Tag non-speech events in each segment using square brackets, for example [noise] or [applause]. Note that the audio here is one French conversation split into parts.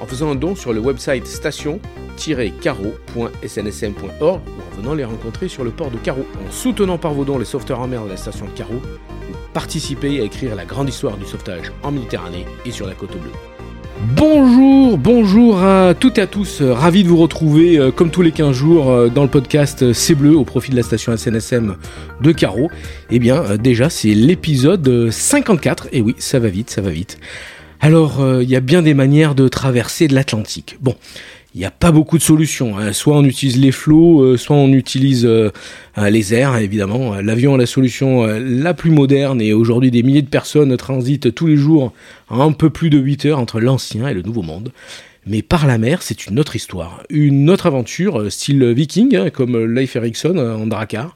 en faisant un don sur le website station-carreau.snsm.org ou en venant les rencontrer sur le port de Carreau. En soutenant par vos dons les sauveteurs en mer de la station de Carreau, vous participez à écrire la grande histoire du sauvetage en Méditerranée et sur la côte bleue. Bonjour, bonjour à toutes et à tous, ravi de vous retrouver euh, comme tous les 15 jours euh, dans le podcast C'est Bleu au profit de la station SNSM de Carreau. Eh bien euh, déjà c'est l'épisode 54, et oui ça va vite, ça va vite. Alors il y a bien des manières de traverser l'Atlantique. Bon, il n'y a pas beaucoup de solutions. Hein. Soit on utilise les flots, euh, soit on utilise euh, euh, les airs, évidemment. L'avion est la solution la plus moderne et aujourd'hui des milliers de personnes transitent tous les jours un peu plus de 8 heures entre l'ancien et le nouveau monde. Mais par la mer, c'est une autre histoire, une autre aventure, style viking, hein, comme Leif Erikson en Drakkar,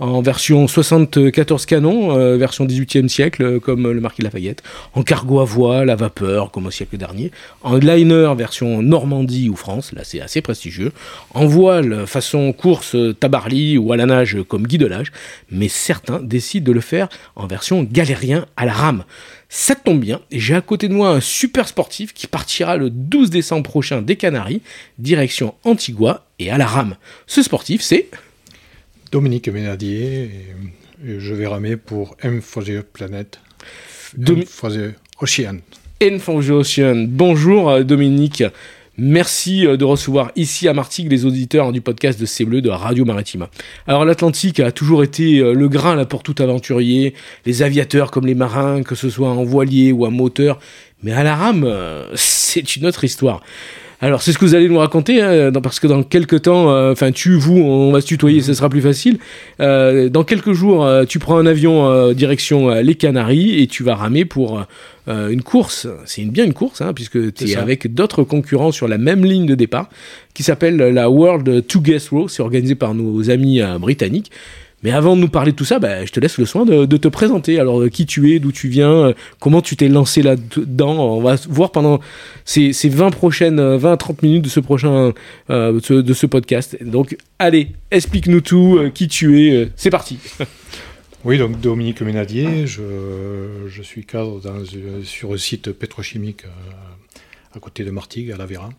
en version 74 canons, euh, version 18e siècle, euh, comme le Marquis Lafayette, en cargo à voile, à vapeur, comme au siècle dernier, en liner, version Normandie ou France, là c'est assez prestigieux, en voile, façon course Tabarly ou à la nage comme Guy Delage, mais certains décident de le faire en version galérien à la rame. Ça tombe bien, j'ai à côté de moi un super sportif qui partira le 12 décembre prochain des Canaries, direction Antigua et à la rame. Ce sportif, c'est... Dominique Ménadier, et, je vais ramer pour M for the Planet, M for the Ocean. M for the Ocean. Bonjour euh, Dominique. Merci euh, de recevoir ici à Martigues les auditeurs du podcast de C'est Bleu de Radio Maritima. Alors l'Atlantique a toujours été euh, le grain là pour tout aventurier, les aviateurs comme les marins, que ce soit en voilier ou en moteur, mais à la rame, c'est une autre histoire. Alors c'est ce que vous allez nous raconter, hein, parce que dans quelques temps, euh, enfin tu, vous, on va se tutoyer, ce sera plus facile. Euh, dans quelques jours, euh, tu prends un avion direction les Canaries et tu vas ramer pour une course. C'est bien une course, hein, puisque tu es avec d'autres concurrents sur la même ligne de départ, qui s'appelle la World Two Guest Row. C'est organisé par nos amis britanniques. Mais avant de nous parler de tout ça, bah, je te laisse le soin de, te présenter. Alors, qui tu es, d'où tu viens, euh, comment tu t'es lancé là-dedans. On va voir pendant ces, 20 prochaines, 20 30 minutes de ce prochain, euh, de, ce, podcast. Donc, allez, explique-nous tout, euh, qui tu es. c'est parti. [laughs] Oui, donc Dominique Ménadier, je, suis cadre sur un site pétrochimique à côté de Martigues, à La Véra.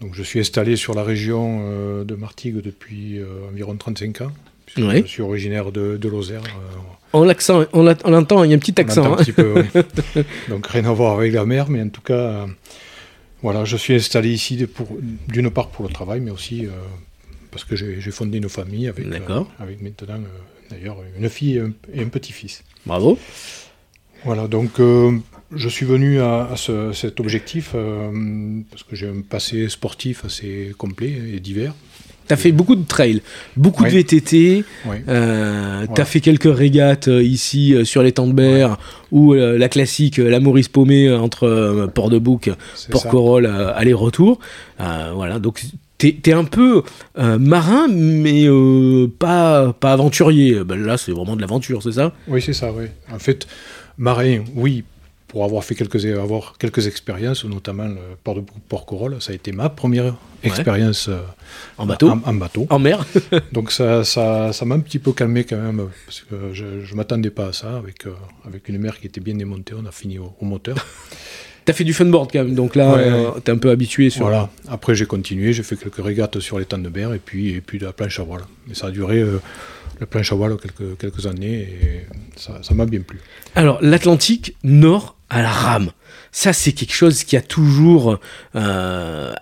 Donc je suis installé sur la région de Martigues depuis environ 35 ans. Je suis originaire de, de Lozère. Euh, on on l'entend, il y a un petit accent. Un petit peu, [laughs] Donc rien à voir avec la mer, mais en tout cas, euh, voilà, je suis installé ici d'une part pour le travail, mais aussi euh, parce que j'ai fondé une famille avec, avec maintenant d'ailleurs une fille et un, petit-fils. Bravo. Voilà, donc je suis venu à, cet objectif parce que j'ai un passé sportif assez complet et divers. Tu as fait beaucoup de trails, beaucoup de VTT. Euh, tu as fait quelques régates euh, ici euh, sur les temps de mer ou la classique, la Maurice Paumé entre Port-de-Bouc, Port-Corolle, aller-retour. voilà, donc tu es, un peu marin, mais pas, pas aventurier. Ben là, c'est vraiment de l'aventure, c'est ça? Oui, c'est ça, oui. En fait, marin, oui, pour avoir fait quelques, avoir quelques expériences, notamment le port de Port-Corolle. Ça a été ma première expérience euh, en, bateau. En, bateau. En mer. [laughs] Donc ça, ça, ça m'a un petit peu calmé quand même, parce que je ne m'attendais pas à ça. Avec, euh, avec une mer qui était bien démontée, on a fini au, moteur. [laughs] Tu as fait du funboard quand même, donc là, euh, tu es un peu habitué sur. Voilà. Après, j'ai continué, j'ai fait quelques régates sur les temps de mer et puis, et puis de la planche à voile. Mais ça a duré le planche à voile quelques, quelques années et ça m'a bien plu. Alors, l'Atlantique Nord à la rame. Ça, c'est quelque chose qui a toujours euh,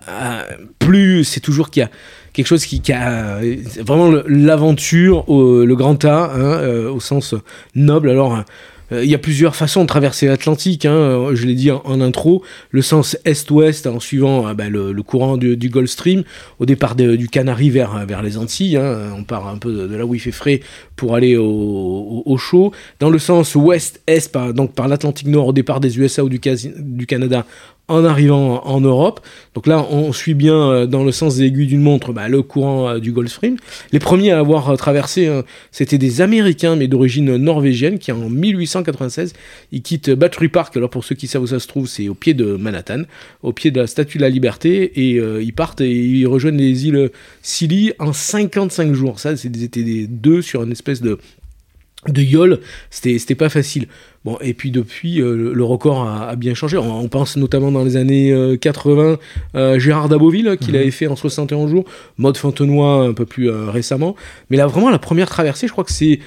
plus, c'est toujours qui a, quelque chose qui, a vraiment l'aventure, le grand A, hein, au sens noble. Alors, euh, il y a plusieurs façons de traverser l'Atlantique, hein, euh, je l'ai dit en, intro, le sens est-ouest en suivant euh, bah, le, courant du, Gulf Stream, au départ du Canary vers, les Antilles, hein, on part un peu de, là où il fait frais pour aller au, chaud, dans le sens ouest-est, donc par l'Atlantique Nord au départ des USA ou du, du Canada en arrivant en Europe. Donc là, on suit bien euh, dans le sens des aiguilles d'une montre bah, le courant euh, du Gulf Stream. Les premiers à avoir euh, traversé, c'était des Américains, mais d'origine norvégienne, qui en 1896, ils quittent Battery Park. Alors pour ceux qui savent où ça se trouve, c'est au pied de Manhattan, au pied de la Statue de la Liberté, et ils partent et ils rejoignent les îles Scilly en 55 jours. Ça, c'était des deux sur une espèce de de yole, c'était pas facile. Bon, et puis depuis, euh, le record a, bien changé. On, pense notamment dans les années 80, euh, euh, Gérard Daboville, qu'il mhm. avait fait en 61 jours, Mode Fontenoy un peu plus récemment. Mais là, vraiment, la première traversée, je crois que c'est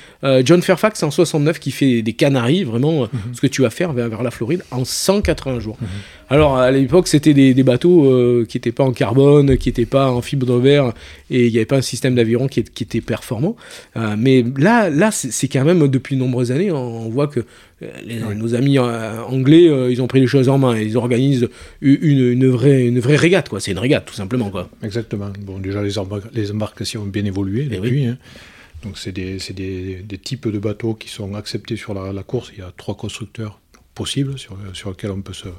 John Fairfax en 69 qui fait des Canaries, vraiment, mhm. ce que tu vas faire vers, la Floride, en 180 jours. Mhm. Alors, à l'époque, c'était des, bateaux qui n'étaient pas en carbone, qui n'étaient pas en fibre de verre, et il n'y avait pas un système d'aviron qui, était performant. mais là, là c'est quand même, depuis de nombreuses années, on voit que nos amis euh, anglais, euh, ils ont pris les choses en main. Ils organisent une, vraie, une vraie régate, quoi. C'est une régate, tout simplement, quoi. Exactement. Bon, déjà, les, les embarcations ont bien évolué eh depuis. Hein. Donc, c'est des, des, des, types de bateaux qui sont acceptés sur la, la, course. Il y a trois constructeurs possibles sur, sur lesquels on peut se,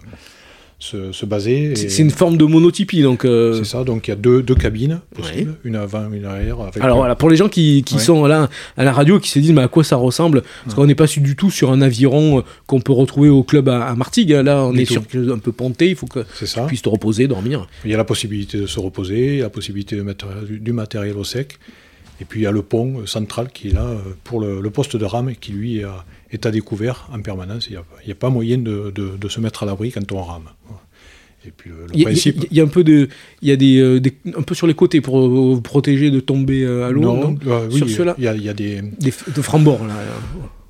se, baser. C'est une forme de monotypie, donc. Euh, c'est ça, donc il y a deux, deux cabines possibles, une avant, une arrière. Alors voilà, pour les gens qui, qui sont là à la radio, qui se disent mais à quoi ça ressemble? Parce qu'on n'est pas du tout sur un aviron euh, qu'on peut retrouver au club à, Martigues. Hein. Là, on est sur un peu ponté, il faut que tu puisses te reposer, dormir. Il y a la possibilité de se reposer, la possibilité de mettre du matériel au sec. Et puis il y a le pont central qui est là euh, pour le, poste de rame qui lui est à découvert en permanence. Il n'y a, pas moyen de, de, se mettre à l'abri quand on rame. Et puis le, principe. Il y, a un peu de, il y a des, euh, un peu sur les côtés pour vous protéger de tomber euh, à l'eau. Non, oui, sur cela. Il y a, des, des de frambords là.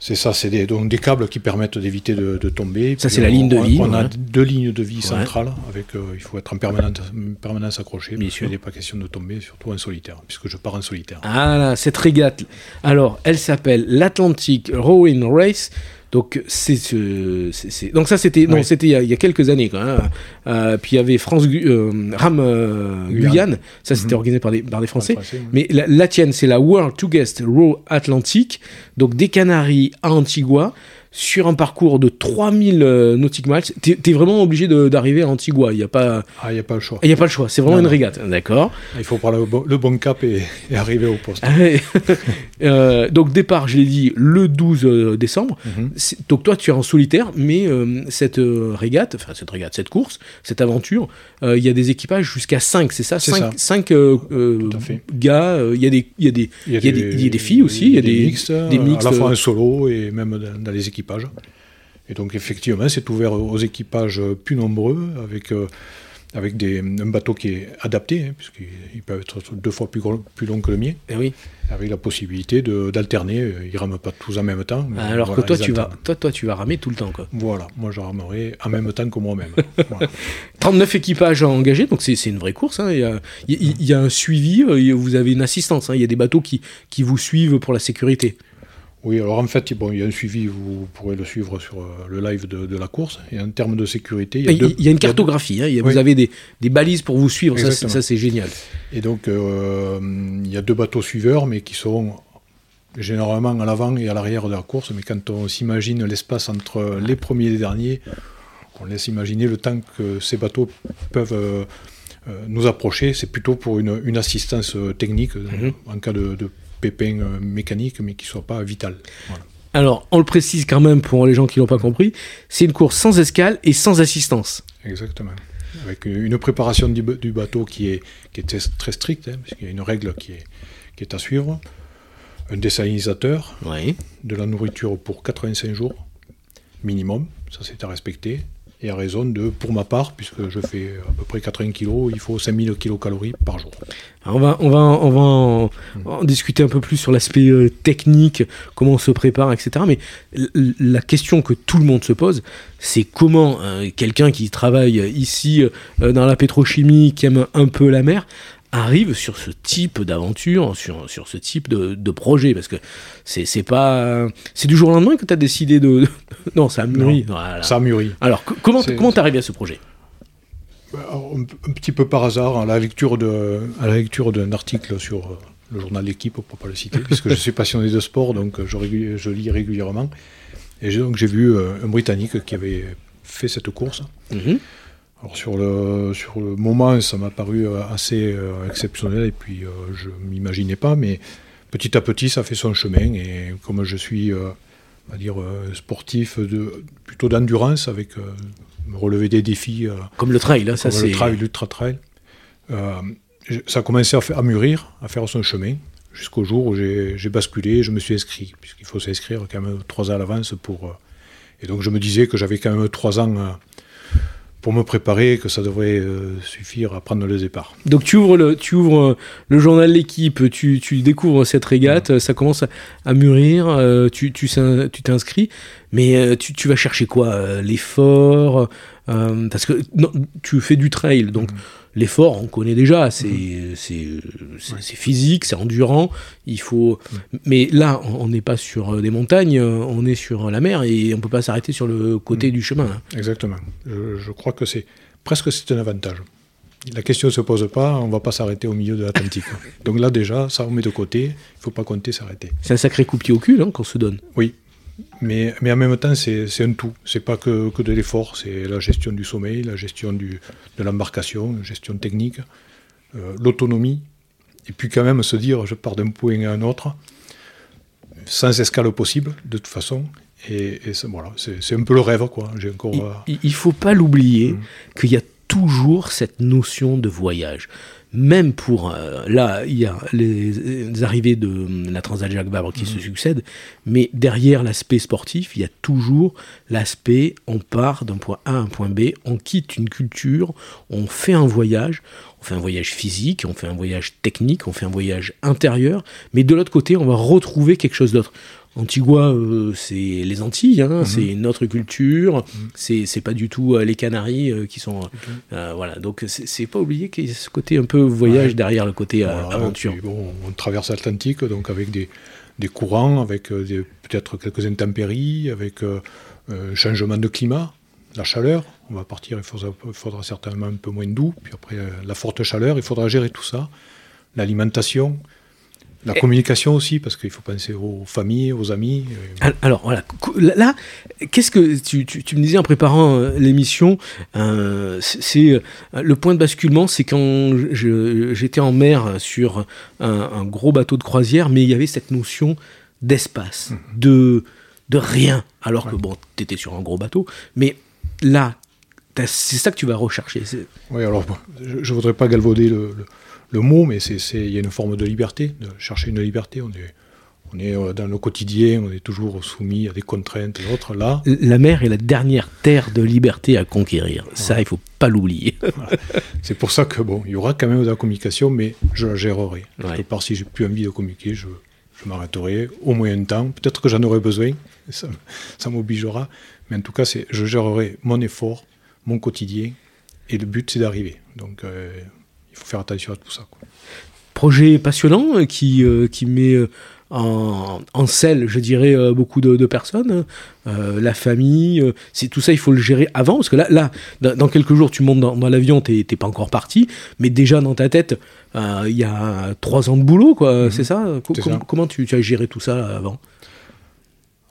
C'est ça, c'est des, donc des câbles qui permettent d'éviter de, tomber. Ça, c'est la ligne de vie. On a deux lignes de vie centrales, avec, euh, il faut être en permanence, permanence accroché. Bien sûr. Il n'est pas question de tomber, surtout en solitaire, puisque je pars en solitaire. Ah là, cette régate. Alors, elle s'appelle l'Atlantic Rowing Race. Donc c'est donc ça c'était non c'était il, y a quelques années quand même. Euh, puis il y avait France euh, Ram euh, Guyane, ça c'était mhm. organisé par des par des Français. Mais la, tienne c'est la World to Guest Row Atlantic, donc des Canaries à Antigua sur un parcours de 3000 euh, nautiques miles, tu es, vraiment obligé d'arriver à Antigua. Il n'y a pas. Ah, il a pas le choix. Il n'y a pas le choix. C'est vraiment une régate. D'accord. Il faut prendre le bon, cap et, arriver au poste. Ah euh, donc, départ, je l'ai dit, le 12 euh, décembre. Mhm. Donc, toi, tu es en solitaire, mais cette régate, enfin, cette régate, cette course, cette aventure, il y a des équipages jusqu'à 5, c'est ça 5, 5 gars. Il y, a des, y, a des, y, a des, y a des filles aussi. Il y a des, mixtes. Des mixtes. À la fois un solo et même dans les équipages et donc effectivement, c'est ouvert aux équipages plus nombreux, avec, euh, avec des, un bateau qui est adapté, hein, puisqu'il peut être deux fois plus, plus long que le mien. Et eh oui. Avec la possibilité d'alterner, ils ne rament pas tous en même temps. Alors que toi tu, vas, toi, toi, tu vas ramer tout le temps. Quoi. Voilà, moi je ramerai en même temps que moi-même. [laughs] 39 équipages engagés, donc c'est une vraie course. Hein. Il, y a, un suivi, euh, vous avez une assistance, hein. il y a des bateaux qui, qui vous suivent pour la sécurité. Oui, alors en fait, bon, il y a un suivi, vous pourrez le suivre sur euh, le live de, la course. Et en termes de sécurité, il y a, il y a une cartographie, hein, vous avez des, des, balises pour vous suivre, ça, ça c'est génial. Et donc, euh, il y a deux bateaux suiveurs, mais qui sont généralement à l'avant et à l'arrière de la course. Mais quand on s'imagine l'espace entre les premiers et les derniers, on laisse imaginer le temps que ces bateaux peuvent euh, nous approcher. C'est plutôt pour une, une assistance technique mhm. en cas de, de pépin euh, mécanique, mais qui ne soit pas vital. Alors, on le précise quand même pour les gens qui l'ont pas compris, c'est une course sans escale et sans assistance. Exactement. Avec une préparation du, bateau qui est, qui est très stricte, hein, parce qu'il y a une règle qui est, qui est à suivre. Un désalinisateur, oui. de la nourriture pour 85 jours minimum, ça c'est à respecter et à raison de, pour ma part, puisque je fais à peu près 80 kg, il faut 5000 kcal par jour. on va, on va, on va en, discuter un peu plus sur l'aspect euh, technique, comment on se prépare, etc. Mais la question que tout le monde se pose, c'est comment euh, quelqu'un qui travaille ici euh, dans la pétrochimie, qui aime un peu la mer, arrive sur ce type d'aventure, sur, sur ce type de, de projet Parce que c'est c'est pas. C'est du jour au lendemain que tu as décidé de. [laughs] non, ça a mûri. Voilà. Ça a mûri. Alors, c- comment C'est- comment t'es arrivé à ce projet? Alors, un, un petit peu par hasard, à la lecture de, à la lecture d'un article sur euh, le journal L'équipe, pour pas le citer, [laughs] puisque je suis passionné de sport, donc euh, je, lis régulièrement. Et j'ai- donc j'ai vu euh, un Britannique qui avait fait cette course. Mhm. Alors sur le, sur le moment, ça m'a paru euh, assez euh, exceptionnel et puis euh, je m'imaginais pas, mais petit à petit, ça fait son chemin. Et comme je suis, on va dire, sportif de, plutôt d'endurance, avec me relever des défis, Comme le trail, là, ça c'est. le trail, l'ultra trail, j'ai- ça a commencé à, faire- à mûrir, à faire son chemin, jusqu'au jour où j'ai basculé, et je me suis inscrit, puisqu'il faut s'inscrire quand même trois ans à l'avance pour. euh, et donc je me disais que j'avais quand même trois ans. Pour me préparer, que ça devrait euh, suffire à prendre le départ. Donc tu ouvres le, tu ouvres euh, le journal L'équipe, tu, tu découvres cette régate, euh, ça commence à, à mûrir, euh, tu tu s'in- tu t'inscris, mais euh, tu, tu vas chercher quoi euh, L'effort euh, Parce que non, tu fais du trail, donc l'effort, on connaît déjà, c'est c'est physique, c'est endurant, il faut... Mais là, on n'est pas sur des montagnes, on est sur la mer et on peut pas s'arrêter sur le côté du chemin. hein. Exactement. Je, je crois que c'est presque c'est un avantage. La question ne se pose pas, on ne va pas s'arrêter au milieu de l'Atlantique. [laughs] Donc là déjà, ça on met de côté, il ne faut pas compter s'arrêter. C'est un sacré coup de pied au cul hein, qu'on se donne. Oui, mais, mais en même temps, c'est un tout. C'est pas que, que de l'effort, c'est la gestion du sommeil, la gestion du, de l'embarcation, la gestion technique, euh, l'autonomie, et puis quand même se dire, je pars d'un point à un autre, sans escale possible, de toute façon. Et, voilà, c'est un peu le rêve, quoi. Encore. Il- euh, il faut pas l'oublier Mm. qu'il y a toujours cette notion de voyage. Même pour euh, là, il y a les, les arrivées de euh, la Transat Jacques Vabre qui se succèdent, mais derrière l'aspect sportif, il y a toujours l'aspect on part d'un point A à un point B, on quitte une culture, on fait un voyage, on fait un voyage physique, on fait un voyage technique, on fait un voyage intérieur, mais de l'autre côté, on va retrouver quelque chose d'autre. Antigua, euh, c'est les Antilles, hein, c'est notre culture, c'est c'est pas du tout euh, les Canaries euh, qui sont. voilà, donc c'est c'est pas oublier qu'il y a ce côté un peu voyage Ouais. derrière le côté Voilà, aventure. puis bon, on traverse l'Atlantique, donc avec des, des courants, avec des- peut-être quelques intempéries, avec euh, changement de climat, la chaleur. On va partir, il faudra, il faudra certainement un peu moins doux. Puis après, la forte chaleur, il faudra gérer tout ça. L'alimentation, la communication aussi, parce qu'il faut penser aux familles, aux amis. euh, Al- Alors voilà, là, qu'est-ce que tu, tu- tu me disais en préparant euh, l'émission euh, C'est euh, le point de basculement, c'est quand j'étais en mer sur un, un gros bateau de croisière, mais il y avait cette notion d'espace, de de rien, alors que bon, t'étais sur un gros bateau, mais là, c'est ça que tu vas rechercher. Oui, alors je ne voudrais pas galvauder le, le- le mot, mais il y a une forme de liberté, de chercher une liberté. On est, on est euh, dans le quotidien, on est toujours soumis à des contraintes et autres. Là, La mer est la dernière terre de liberté à conquérir. Ça, il faut pas l'oublier. c'est pour ça que bon, il y aura quand même de la communication, mais je la gérerai. Ouais. Quelque part, si j'ai plus envie de communiquer, je, je m'arrêterai au moins un temps. Peut-être que j'en aurai besoin, [laughs] ça, ça m'obligera, mais en tout cas, je gérerai mon effort, mon quotidien, et le but, c'est d'arriver. Donc, euh, faut faire attention à tout ça. quoi. projet passionnant euh, qui, euh, qui met euh, en, en selle, je dirais, euh, beaucoup de, de personnes. Euh, la famille, euh, c'est tout ça, il faut le gérer avant. Parce que là, là dans, dans quelques jours, tu montes dans, dans l'avion, t'es pas encore parti, mais déjà dans ta tête, il y a trois ans de boulot, quoi. C'est ça, Co- C'est com- ça. Comment tu, tu as géré tout ça avant?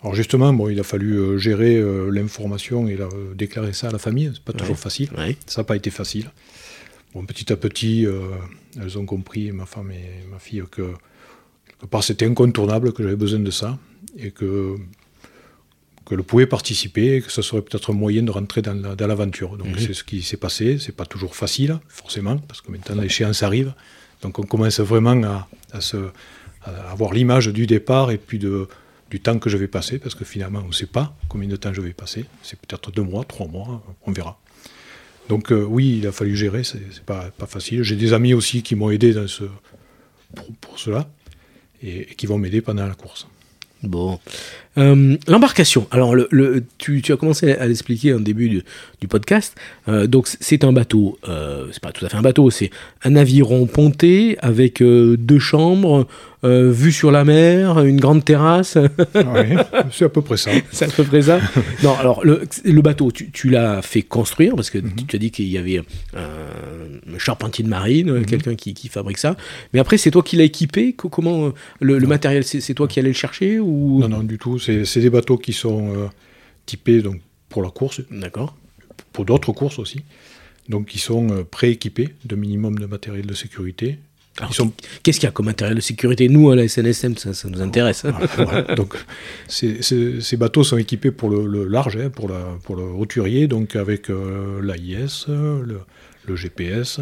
Alors justement, bon, il a fallu gérer l'information et la- déclarer ça à la famille. C'est pas toujours facile. Ouais. Ça n'a pas été facile. Bon, petit à petit, euh, elles ont compris, ma femme et ma fille, que quelque part c'était incontournable, que j'avais besoin de ça, et que qu'elles pouvaient participer, et que ce serait peut-être un moyen de rentrer dans la- dans l'aventure. Donc c'est ce qui s'est passé. C'est pas toujours facile, forcément, parce que maintenant l'échéance arrive. Donc on commence vraiment à, à se, à avoir l'image du départ et puis de, du temps que je vais passer, parce que finalement on ne sait pas combien de temps je vais passer. C'est peut-être deux mois, trois mois, on verra. Donc euh, oui, il a fallu gérer, c'est pas, pas facile. J'ai des amis aussi qui m'ont aidé pour cela et, et qui vont m'aider pendant la course. Bon. Euh, l'embarcation. Alors, le, le- tu, tu as commencé à l'expliquer en début du, du podcast. Euh, donc, c'est un bateau. Euh, c'est pas tout à fait un bateau. C'est un aviron ponté avec euh, deux chambres, vue sur la mer, une grande terrasse. [laughs] Ouais, c'est à peu près ça. c'est à peu près ça. non, alors le, le bateau, tu, tu l'as fait construire parce que tu, tu as dit qu'il y avait un, charpentier de marine, quelqu'un qui, qui fabrique ça. Mais après, c'est toi qui l'as équipé? Co- Comment le, le matériel, c'est c'est toi qui allais le chercher ou? Non, non, du tout. C'est c'est des bateaux qui sont euh, typés donc, pour la course, D'accord. pour d'autres courses aussi. Donc, qui sont euh, prééquipés de minimum de matériel de sécurité. Ils sont Qu'est-ce qu'il y a comme matériel de sécurité? Nous, à la SNSM, ça, ça nous intéresse. hein. [laughs] Voilà, donc, ces, bateaux sont équipés pour le, le large, hein, pour, la, pour le roturier, donc avec euh, l'AIS, le, le GPS,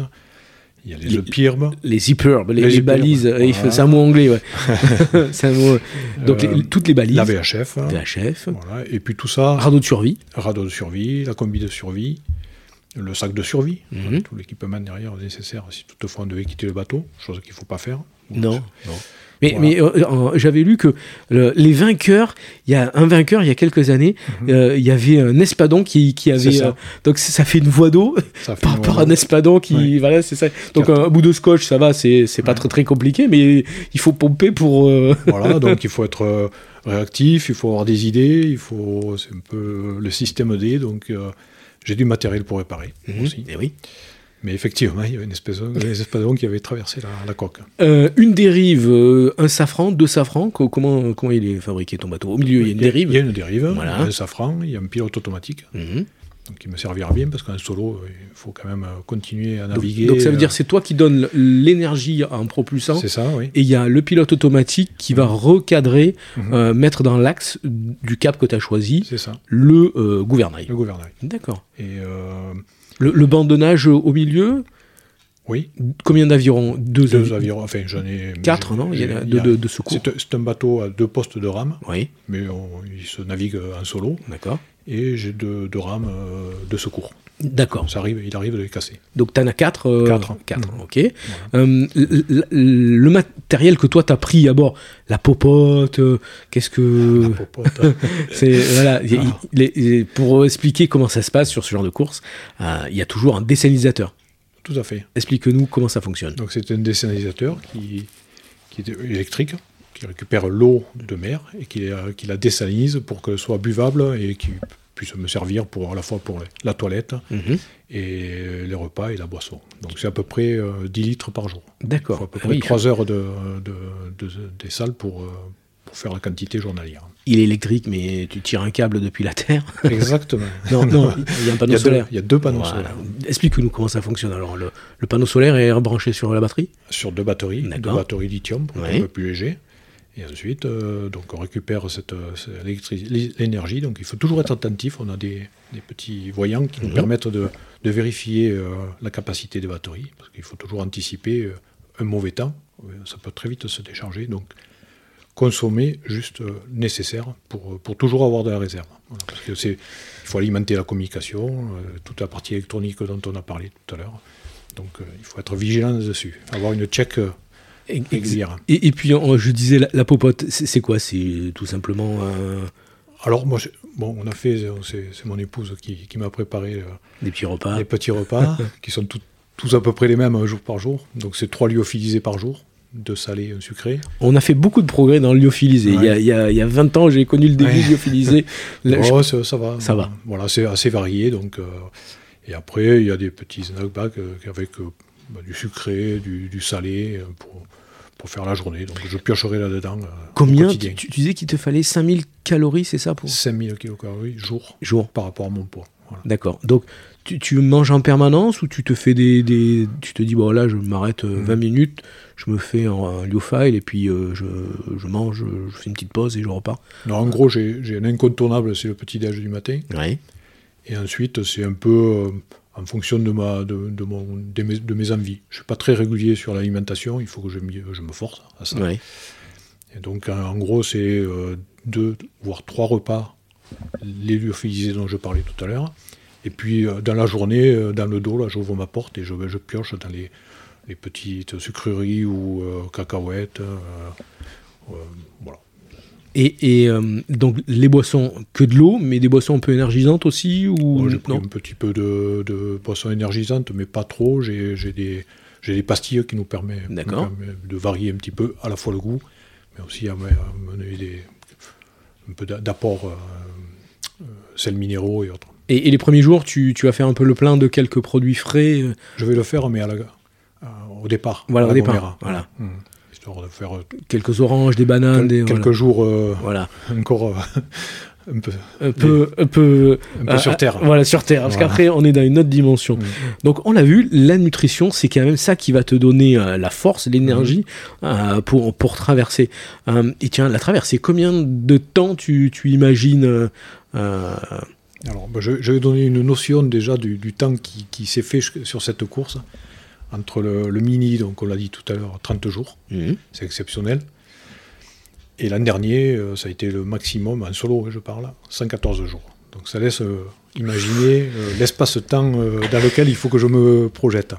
il y a les, EPIRB, Les zippers, les, Les balises, voilà. c'est un mot anglais, ouais. [laughs] c'est un mot. Donc, Euh, les- toutes les balises, la VHF, hein, VHF, voilà, et puis tout ça, radeau de survie. radeau de survie, la combi de survie, le sac de survie, Mhm. tout l'équipement derrière nécessaire si toutefois on devait quitter le bateau, chose qu'il ne faut pas faire. Non, non. Mais, Voilà. mais euh, euh, j'avais lu que le- les vainqueurs, il y a un vainqueur il y a quelques années, euh, il y avait un espadon qui, qui avait. Mhm. Ça. donc ça fait une voie d'eau [laughs] par rapport à un espadon qui. Ouais. Voilà, c'est ça. Donc Quatre. un, bout de scotch, ça va, c'est c'est pas Ouais. très très compliqué, mais il faut pomper pour. [laughs] Voilà, donc il faut être réactif, il faut avoir des idées, il faut, c'est un peu le système D, donc j'ai du matériel pour réparer aussi. Eh oui. Mais effectivement, il y avait une espèce de, un espadon qui avait traversé la, la coque. Euh, une dérive, euh, un safran, deux safrans. co- Comment, comment il est fabriqué ton bateau? Au milieu, il y a une dérive. Il y a une dérive, Voilà. il un safran, il y a un pilote automatique, Mhm. donc qui me servira bien parce qu'en solo, il faut quand même euh, continuer à naviguer. donc ça veut euh, dire c'est toi qui donne l'énergie en propulsant. C'est ça, oui. Et il y a le pilote automatique qui va recadrer, Mhm. euh, mettre dans l'axe du cap que tu as choisi C'est ça, le euh, gouvernail. le gouvernail. D'accord. Et euh, Le, le bandonnage au milieu, oui, combien d'avirons Deux, deux avi- avions, enfin j'en ai... Quatre, non Il y en a deux de, de secours. C'est un bateau à deux postes de rame, Oui, mais on- il se navigue en solo. d'accord. et j'ai deux, deux rames euh, de secours. D'accord. Ça arrive, il arrive de les casser. Donc tu en as quatre. euh, Quatre. Quatre, Mhm. ok. Euh, le matériel que toi tu as pris à bord, la popote, euh, qu'est-ce que. La popote. hein. [laughs] C'est voilà. il- Ah. les- pour expliquer comment ça se passe sur ce genre de course, euh, il y a toujours un désalinisateur. Tout à fait. Explique-nous comment ça fonctionne. Donc c'est un désalinisateurs qui, qui est électrique, qui récupère l'eau de mer et qui, la- qui la désalinise pour qu'elle soit buvable et qui puisse me servir pour à la fois pour la toilette Mhm. et les repas et la boisson. Donc c'est à peu près euh, 10 litres par jour. D'accord. à peu près oui, 3 heures de, de, de- des salles pour, euh, pour faire la quantité journalière. Il est électrique, mais tu tires un câble depuis la Terre. [laughs] Exactement. [laughs] Non, non, il y a un Il panneau y a deux, solaire. il y a deux panneaux Voilà. solaires. Explique-nous comment ça fonctionne. Alors, le, le panneau solaire est branché sur la batterie? Sur deux batteries, deux batteries lithium pour Ouais. un peu plus léger. Et ensuite, euh, donc on récupère cette, l'énergie. Donc il faut toujours être attentif. On a des, des petits voyants qui nous Mhm. permettent de, de vérifier euh, la capacité des batteries. Parce qu'il faut toujours anticiper euh, un mauvais temps. Ça peut très vite se décharger. Donc consommer juste nécessaire pour, pour toujours avoir de la réserve. Voilà, parce que c'est, il faut alimenter la communication, toute la partie électronique dont on a parlé tout à l'heure. Donc il faut être vigilant dessus, avoir une check Et, et- et puis, on- je disais, la, la popote, c'est quoi? C'est tout simplement euh, Alors moi, je- bon, on a fait, c'est, mon épouse qui, qui m'a préparé euh, des petits repas les petits repas, [laughs] qui sont tout- tous à peu près les mêmes un jour par jour. Donc c'est trois lyophilisés par jour, deux salés, un sucré. On a fait beaucoup de progrès dans le lyophilisé. Il, y a, il, y a, il y a 20 ans, j'ai connu le début Ouais. lyophilisé. Là, [laughs] je- Oh, ça, ça va. Ça va. Voilà, c'est assez varié. Donc, euh, et après, il y a des petits snack bags avec euh, bah, du sucré, du, du salé euh, pour, pour faire la journée. Donc je piocherai là-dedans. euh, Combien tu, disais qu'il te fallait 5000 calories, c'est ça pour 5000 kilocalories jour jour par rapport à mon poids. Voilà. D'accord. Donc, tu, tu manges en permanence ou tu te fais des. des- tu te dis, bon, là, je m'arrête euh, Mhm. 20 minutes, je me fais un, un lyophiles et puis euh, je, je mange, je fais une petite pause et je repars. Non, en gros, j'ai un incontournable, c'est le petit-déj du matin. Oui. Et ensuite, c'est un peu euh, en fonction de, ma, de, de mon, de, mes, de mes envies. Je ne suis pas très régulier sur l'alimentation, il faut que je, me force à ça. Et donc, en, en gros, c'est euh, deux, voire trois repas, les lyophilisés dont je parlais tout à l'heure. Et puis, euh, dans la journée, euh, dans le dos, là, j'ouvre ma porte et je, je pioche dans les, les petites sucreries ou cacahuètes. voilà. Et, et, euh, donc les boissons que de l'eau, mais des boissons un peu énergisantes aussi ou Moi, j'ai pris non un petit peu de, de boissons énergisantes, mais pas trop. J'ai des, pastilles qui nous permettent, permettent de varier un petit peu à la fois le goût, mais aussi à me- à mener des, un peu d'a- d'apport euh, euh, sels minéraux et autres. et, et les premiers jours, tu, tu vas faire un peu le plein de quelques produits frais. Je vais le faire, mais à la, à- au départ. Voilà, au départ, Gomera. voilà. Hum. Histoire de faire euh, quelques oranges, des bananes, quel- des, quelques voilà. jours euh, Voilà. encore euh, [laughs] un peu, Un peu, un peu, un peu sur Terre. Voilà, sur Terre. Parce Voilà. qu'après, on est dans une autre dimension. Donc, on l'a vu, la nutrition, c'est quand même ça qui va te donner la force, l'énergie pour, pour traverser. Et tiens, la traversée, combien de temps tu, tu imagines Alors, bah, je, je vais donner une notion déjà du, du temps qui, qui s'est fait sur cette course. Entre le, le mini, donc on l'a dit tout à l'heure, 30 jours, c'est exceptionnel. Et l'an dernier, euh, ça a été le maximum, en solo, hein, je parle, 114 jours. Donc ça laisse euh, imaginer euh, l'espace-temps euh, dans lequel il faut que je me projette.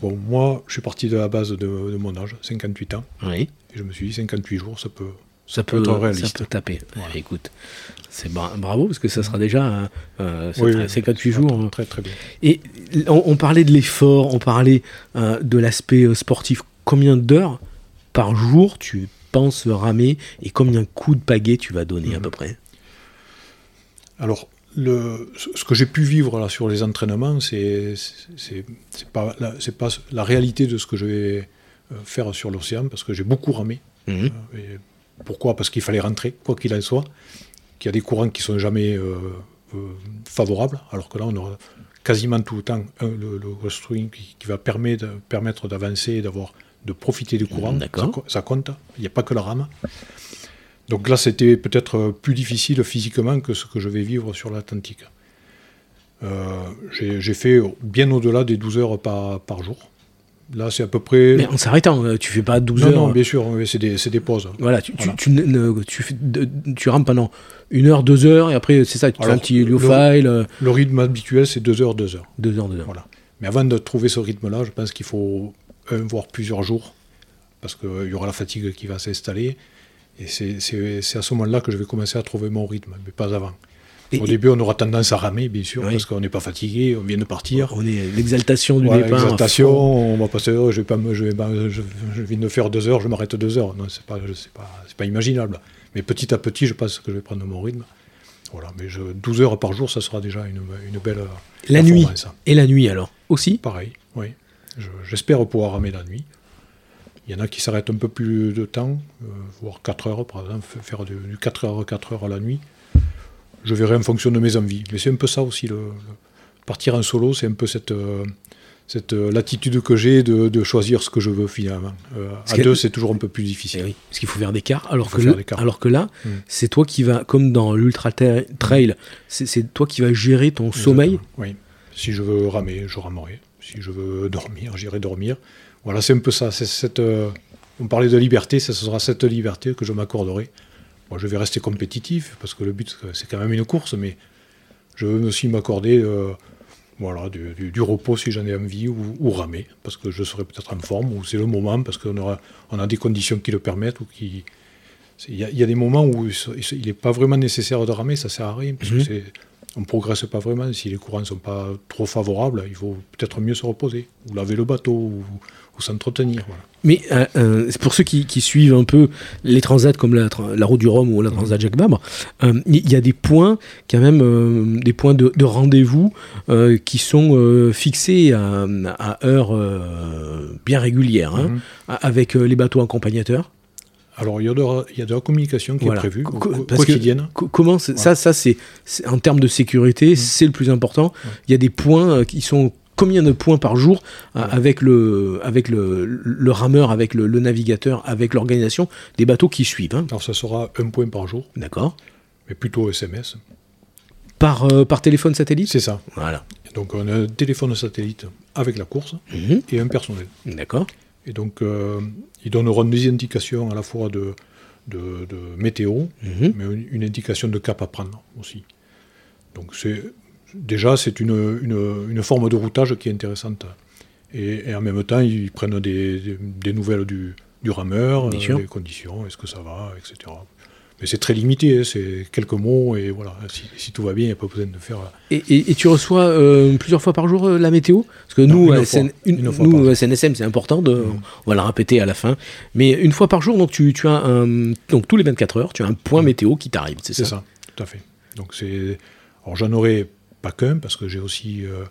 Bon, moi, je suis parti de la base de, de mon âge, 58 ans, Oui. et je me suis dit 58 jours, ça peut, Ça peut ça peut taper. Voilà. Écoute, c'est bra- bravo parce que ça sera déjà euh, Oui, oui, 58 ça va jours. Très très bien. Et on, on parlait de l'effort, on parlait euh, de l'aspect euh, sportif. Combien d'heures par jour tu penses ramer et combien de coups de pagaie tu vas donner à Mhm. peu près? Alors, le, ce que j'ai pu vivre là sur les entraînements, c'est pas la, c'est pas la réalité de ce que je vais euh, faire sur l'océan parce que j'ai beaucoup ramé. Mhm. Euh, et pourquoi? Parce qu'il fallait rentrer, quoi qu'il en soit. Qu'il y a des courants qui sont jamais euh, euh, favorables, alors que là on aura quasiment tout le temps un, le, le qui, qui va permettre, permettre d'avancer et d'avoir de profiter du courant. Ça, ça compte. Il n'y a pas que la rame. Donc là, c'était peut-être plus difficile physiquement que ce que je vais vivre sur l'Atlantique. Euh, j'ai j'ai fait bien au-delà des 12 heures par, par jour. Là, c'est à peu près. Mais en s'arrêtant, euh, tu fais pas 12 non, heures. non, bien sûr, c'est des, des pauses. Voilà, tu, Voilà. tu, tu, fais tu rames pendant une heure, deux heures, et après, c'est ça, tu fais un petit le- file, euh, Le rythme habituel, c'est 2 heures, 2 heures. deux heures, deux heures. Voilà. Mais avant de trouver ce rythme-là, je pense qu'il faut un, voire plusieurs jours, parce qu'il y aura la fatigue qui va s'installer. Et c'est à ce moment-là que je vais commencer à trouver mon rythme, mais pas avant. Et- Au début, on aura tendance à ramer, bien sûr, Oui. parce qu'on n'est pas fatigué, on vient de partir. On est l'exaltation du départ. l'exaltation, on va passer, oh, je, vais pas me- je, vais pas- je, je viens de faire deux heures, je m'arrête deux heures. Non, c'est pas, c'est pas, pas imaginable. Mais petit à petit, je pense que je vais prendre mon rythme. Voilà, mais je, 12 heures par jour, ça sera déjà une, une belle La nuit. Et la nuit alors Aussi? Pareil, oui. Je- J'espère pouvoir ramer la nuit. Il y en a qui s'arrêtent un peu plus de temps, euh, voire 4 heures par exemple, faire du, du 4 heures, 4 heures à la nuit. Je verrai en fonction de mes envies. Mais c'est un peu ça aussi, le, le- partir en solo, c'est un peu cette, euh, cette euh, latitude que j'ai de, de choisir ce que je veux finalement. Euh, à deux, c'est toujours un peu plus Eh difficile. oui, parce qu'il faut faire des quarts. Alors, que, là- des quarts. alors que là, Mm. c'est toi qui vas, comme dans l'ultra Tra- trail, c'est toi qui vas gérer ton sommeil. Oui. Si je veux ramer, je ramerai. Si je veux dormir, j'irai dormir. Voilà, c'est un peu ça. C'est cette, euh, on parlait de liberté, ça sera cette liberté que je m'accorderai. Moi, je vais rester compétitif parce que le but, c'est quand même une course, mais je veux aussi m'accorder euh, voilà, du, du- du repos si j'en ai envie ou, ou ramer parce que je serai peut-être en forme ou c'est le moment parce qu'on aura, on a des conditions qui le permettent ou qui. Il y, a- il y a des moments où il n'est pas vraiment nécessaire de ramer, ça sert à rien parce Mhm. que on ne progresse pas vraiment. Si les courants ne sont pas trop favorables, il vaut peut-être mieux se reposer, ou laver le bateau, ou, ou s'entretenir. Voilà. Mais euh, euh, pour ceux qui, qui suivent un peu les transats comme la, la route du Rhum ou la transat Jacques Vabre, euh, il y a des points, quand même, euh, des points de, de rendez-vous qui sont fixés à, à heure euh, bien régulière, hein, a- avec les bateaux accompagnateurs. Alors, il y, a de, la- il y a de la communication qui Voilà. est prévue, Co- parce quotidienne. Co- comment ça, ça c'est en termes de sécurité, c'est le plus important. Il y a des points euh, qui sont combien de points par jour euh, Ouais. avec le avec le, le rameur, avec le, le navigateur, avec l'organisation des bateaux qui suivent. hein. Alors, ça sera un point par jour, D'accord. mais plutôt SMS. Par euh, par téléphone satellite? C'est ça. Voilà. Donc, on a un téléphone satellite avec la course Mhm. et un personnel. D'accord. Et donc, euh, ils donneront des indications à la fois de, de, de météo, Mhm. mais une, une indication de cap à prendre aussi. Donc, c'est déjà, c'est une, une, une forme de routage qui est intéressante. Et, et en même temps, ils prennent des, nouvelles du, du rameur, les conditions, est-ce que ça va, etc. mais c'est très limité, hein, c'est quelques mots et voilà, si, tout va bien, il n'y a pas besoin de faire. Et, et, tu reçois euh, plusieurs fois par jour euh, la météo? Parce que nous, nous SNSM, c'est important, de, mm. on va le répéter à la fin, mais une fois par jour, donc tu, tu as un, donc tous les 24 heures, tu as un point mm. météo qui t'arrive, c'est ça? C'est ça, tout à fait. Donc c'est, alors j'en aurai pas qu'un parce que j'ai aussi euh,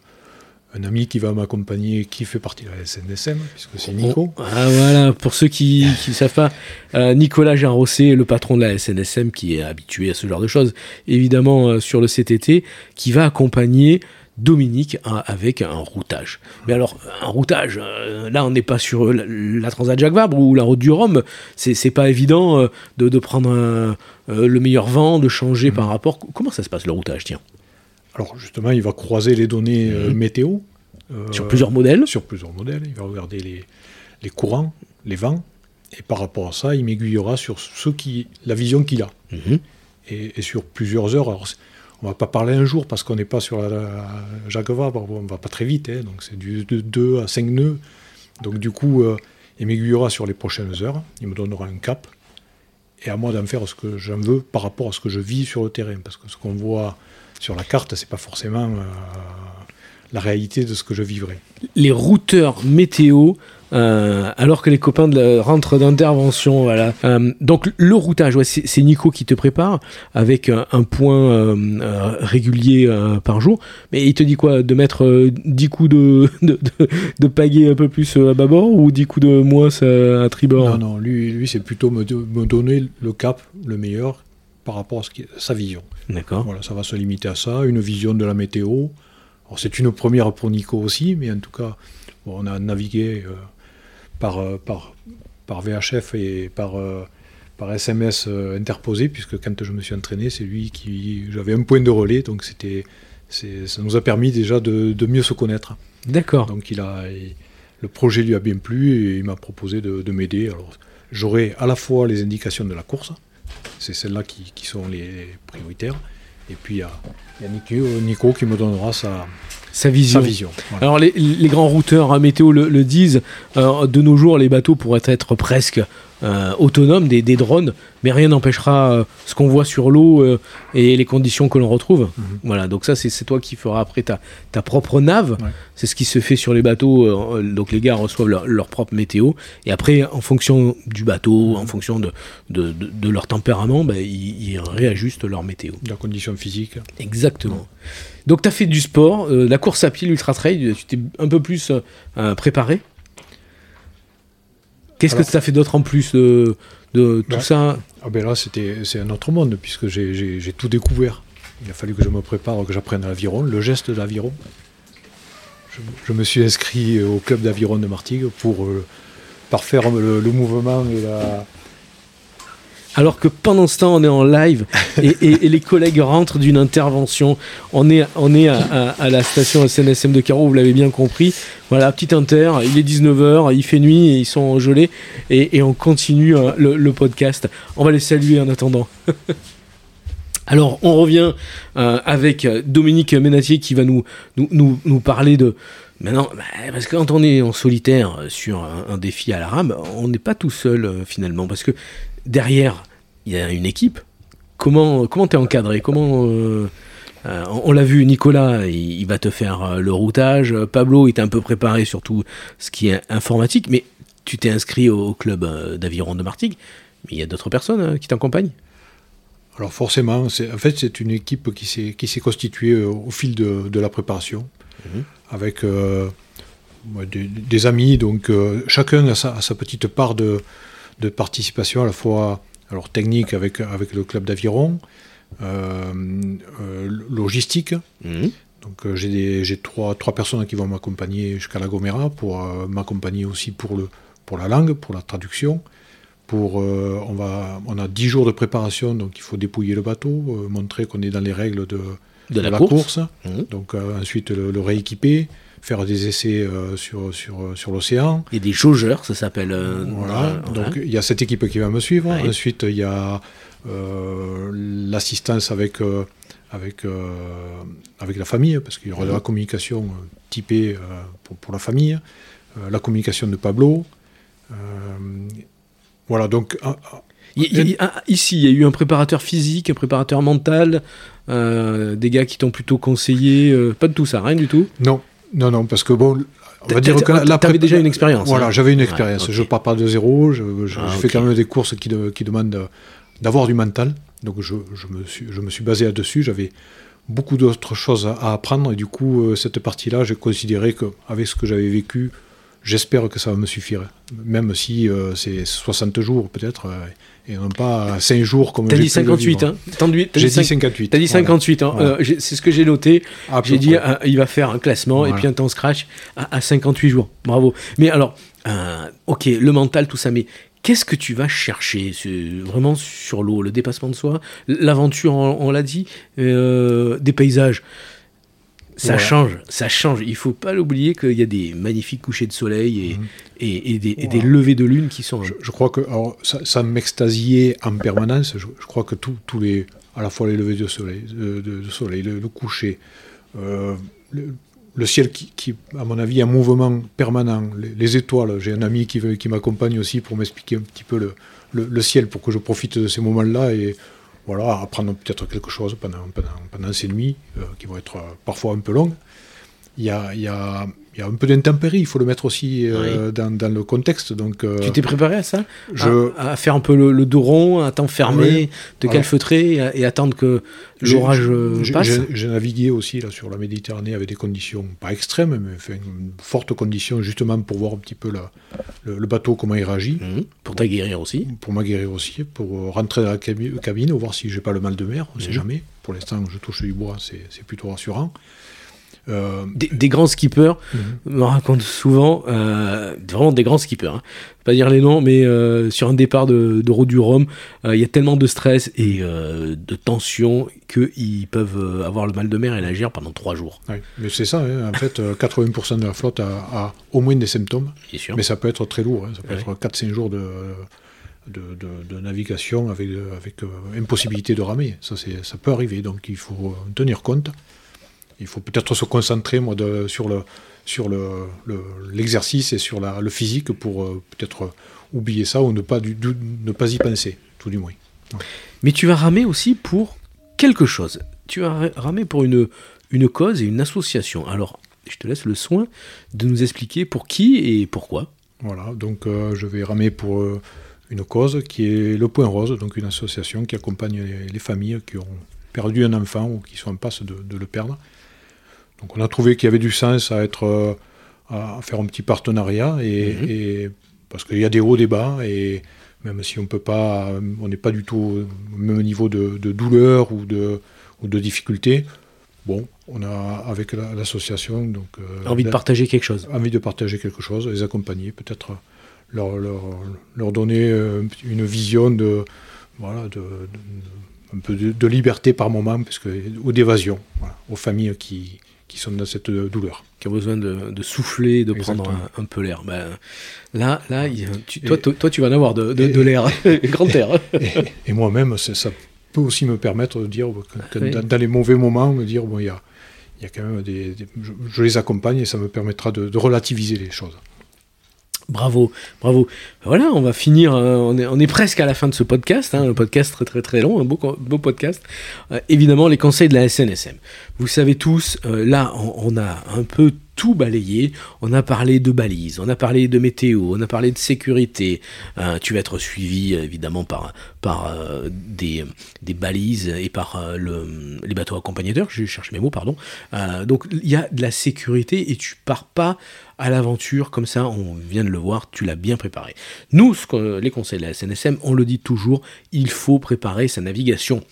un ami qui va m'accompagner, qui fait partie de la SNSM, puisque c'est Nico. Ah voilà, pour ceux qui ne savent pas, euh, Nicolas le patron de la SNSM, qui est habitué à ce genre de choses, évidemment euh, sur le CTT, qui va accompagner Dominique hein, avec un routage. Mais alors, un routage, euh, là on n'est pas sur la, Transat Jacques Vabre ou la route du Rhum, c'est pas évident de, prendre le meilleur vent, de changer par rapport. Comment ça se passe le routage, tiens? Alors justement, il va croiser les données euh, mhm. météo. Euh, sur plusieurs modèles Sur plusieurs modèles. Il va regarder les, courants, les vents. Et par rapport à ça, il m'aiguillera sur ce qui, la vision qu'il a. Mhm. Et, sur plusieurs heures. Alors, on ne va pas parler un jour parce qu'on n'est pas sur la, Jacques Vabre, on ne va pas très vite. Hein. donc c'est du, de 2 à 5 nœuds. Donc du coup, euh, il m'aiguillera sur les prochaines heures. Il me donnera un cap. Et à moi d'en faire ce que j'en veux par rapport à ce que je vis sur le terrain. Parce que ce qu'on voit sur la carte, c'est pas forcément euh, la réalité de ce que je vivrai. Les routeurs météo, euh, alors que les copains de rentrent d'intervention, voilà. Euh, donc le routage, c'est Nico qui te prépare avec un, point régulier par jour. Mais il te dit quoi De mettre 10 coups [laughs] de, de, de, pagaie un peu plus à bâbord ou 10 coups de moins à tribord? Non, non, lui, lui c'est plutôt me, me, donner le cap, le meilleur, par rapport à ce qui, sa vision. D'accord. Voilà, ça va se limiter à ça, une vision de la météo. c'est une première pour Nico aussi, mais en tout cas, on a navigué euh, par, euh, par, par VHF et par, euh, par SMS interposé, puisque quand je me suis entraîné, c'est lui qui. J'avais un point de relais, donc c'était, ça nous a permis déjà de, mieux se connaître. D'accord. Donc il a, le projet lui a bien plu et il m'a proposé de, de m'aider. Alors j'aurai à la fois les indications de la course, c'est celles-là qui, sont les prioritaires. Et puis il y a, Nico, qui me donnera sa, sa vision. Alors les, grands routeurs à météo le, disent, euh, de nos jours les bateaux pourraient être presque euh, autonomes, des, drones, mais rien n'empêchera euh, ce qu'on voit sur l'eau et les conditions que l'on retrouve. Mhm. Voilà, donc ça c'est toi qui feras après ta, ta propre nave. C'est ce qui se fait sur les bateaux. donc les gars reçoivent leur, propre météo et après en fonction du bateau, en fonction de, de, leur tempérament, ben, ils, réajustent leur météo. La condition physique. Exactement. Donc tu as fait du sport, euh, la course à pied, l'ultra trail, tu t'es un peu plus euh, préparé. Qu'est-ce que as fait d'autre en plus de, tout ben, ça ah ben Là, c'était, c'est un autre monde, puisque j'ai, tout découvert. Il a fallu que je me prépare, que j'apprenne l'aviron, le geste d'aviron. Je, me suis inscrit au club d'aviron de Martigues pour euh, parfaire le, le, mouvement et la, alors que pendant ce temps, on est en live [laughs] et, les collègues rentrent d'une intervention. On est, on est à, la station SNSM de Carreau, vous l'avez bien compris. Voilà, petit inter, il est 19h, il fait nuit et ils sont gelés et, on continue euh, le, podcast. On va les saluer en attendant. [laughs] Alors, on revient euh, avec Dominique Ménatier qui va nous, nous, nous, parler de, Maintenant, bah, parce que quand on est en solitaire sur un, défi à la rame, on n'est pas tout seul euh, finalement, parce que derrière, il y a une équipe. Comment comment t'es encadré? Comment euh, euh, on l'a vu, Nicolas, il, va te faire euh, le routage. Pablo, il est un peu préparé sur tout ce qui est informatique, mais tu t'es inscrit au, club d'aviron de Martigues, mais il y a d'autres personnes qui t'accompagnent. Alors forcément, en fait, c'est une équipe qui s'est constituée au fil de, la préparation, mhm. avec des, amis. Donc chacun a sa, petite part de, de participation à la fois alors technique avec, avec le club d'aviron, euh, euh, logistique. Mhm. Donc euh, j'ai trois, trois personnes qui vont m'accompagner jusqu'à la Gomera pour m'accompagner aussi pour, le, pour la langue, pour la traduction. Pour, on, va, on a dix jours de préparation, donc il faut dépouiller le bateau, montrer qu'on est dans les règles de, de, la, course. Mhm. Donc ensuite le rééquiper, faire des essais euh, sur, sur, euh, sur l'océan. Il y a des jaugeurs, ça s'appelle. Euh, voilà. Donc il y a cette équipe qui va me suivre. Ensuite, il y a l'assistance avec, avec, avec la famille, parce qu'il y aura de la communication typée pour, pour, la famille, la communication de Pablo. voilà, donc ici, il y a eu un préparateur physique, un préparateur mental, euh, des gars qui t'ont plutôt conseillé. Euh, pas de tout ça, rien du tout? Non, non, non, parce que bon. On va dire que là, t'avais déjà une expérience. Voilà, hein. j'avais une expérience. Je pars pas de zéro. Je, ah, fais quand même des courses qui, qui demandent d'avoir du mental. Donc je, je, me suis, je me suis basé là-dessus. J'avais beaucoup d'autres choses à, apprendre et du coup, euh, cette partie-là, j'ai considéré qu'avec ce que j'avais vécu, j'espère que ça va me suffire. Même si c'est 60 jours peut-être et non pas 5 jours comme T'as dit 58, hein J'ai dit 58. T'as dit 58, hein euh, c'est ce que j'ai noté. J'ai dit, euh, il va faire un classement et puis un temps scratch à, 58 jours. Bravo. Mais alors, euh, ok, le mental, tout ça, mais qu'est-ce que tu vas chercher? Vraiment sur l'eau Le dépassement de soi L'aventure, on, l'a dit Des paysages ça change, ça change. Il faut pas l'oublier qu'il y a des magnifiques couchers de soleil et, et, des, des, levées de lune qui sont. Je, crois que ça, m'extasiait en permanence. Je, crois que tous les, à la fois les levées de soleil, de, soleil, le, coucher, euh, le, ciel qui, à mon avis, est un mouvement permanent, les, étoiles. J'ai un ami qui, qui m'accompagne aussi pour m'expliquer un petit peu le, le, ciel pour que je profite de ces moments-là et voilà, apprendre peut-être quelque chose pendant, pendant, ces nuits, euh, qui vont être euh, parfois un peu longues. Il y a, il y a un peu d'intempérie, il faut le mettre aussi euh, dans, dans, le contexte. Donc, tu t'es préparé à ça? je... à, faire un peu le, le dos rond, à t'enfermer, te calfeutrer et, attendre que l'orage passe? J'ai navigué aussi là, sur la Méditerranée avec des conditions, pas extrêmes, mais enfin, une forte condition justement pour voir un petit peu la, le, bateau, comment il réagit. Mmh. Pour t'aguerrir aussi Pour m'aguerrir aussi, pour rentrer dans la cabine, voir si j'ai pas le mal de mer, on ne sait mmh. jamais. Pour l'instant, je touche du bois, c'est plutôt rassurant. Euh, des, grands skippers mhm. me racontent souvent, euh, vraiment des grands skippers, hein. pas dire les noms, mais euh, sur un départ de, de route du Rhum, il y a tellement de stress et de tension qu'ils peuvent avoir le mal de mer et l'agir pendant trois jours. mais c'est ça, hein. en fait, 80% de la flotte a, au moins des symptômes, mais ça peut être très lourd, hein. ça peut être 4-5 jours de, de, navigation avec, avec impossibilité de ramer, ça, ça peut arriver, donc il faut tenir compte. Il faut peut-être se concentrer moi, sur le sur l'exercice et sur le physique pour euh, peut-être oublier ça ou ne pas, du, ne pas y penser, tout du moins. Mais tu vas ramer aussi pour quelque chose. Tu vas ramer pour une, une cause et une association. Alors, je te laisse le soin de nous expliquer pour qui et pourquoi. Voilà, donc euh, je vais ramer pour euh, une cause qui est le Point Rose, donc une association qui accompagne les, familles qui ont perdu un enfant ou qui sont en passe de, de le perdre. Donc on a trouvé qu'il y avait du sens à être euh, à faire un petit partenariat et, mhm. parce qu'il y a des hauts, des bas et même si on peut pas, on n'est pas du tout au même niveau de, douleur ou de, ou de difficulté. Bon, on a avec l'association donc euh, envie de partager quelque chose. Envie de partager quelque chose, les accompagner, peut-être leur, leur, leur, donner euh, une vision de voilà de, un peu de, liberté par moment, parce que, ou d'évasion aux familles qui, qui sont dans cette douleur. Qui ont besoin de, souffler, de prendre un, peu l'air. Ben, là, là toi, toi, tu vas en avoir de, de, l'air, [laughs] grand air. [laughs] Et, moi-même, ça peut aussi me permettre de dire que, dans, les mauvais moments, me dire, bon, il y a, y a quand même des. je, les accompagne et ça me permettra de relativiser les choses. Bravo, bravo. Voilà, on va finir, euh, on, est, presque à la fin de ce podcast, hein, un podcast très très très long, un beau, beau podcast. Euh, évidemment, les conseils de la SNSM. Vous savez tous, euh, là, on, a un peu tout balayé. On a parlé de balises, on a parlé de météo, on a parlé de sécurité. tu vas être suivi évidemment par, par des, des, balises et par le, les bateaux accompagnateurs. Je cherche mes mots, pardon. donc il y a de la sécurité et tu pars pas à l'aventure, comme ça, on vient de le voir, tu l'as bien préparé. Nous, les conseils de la SNSM, on le dit toujours, il faut préparer sa navigation.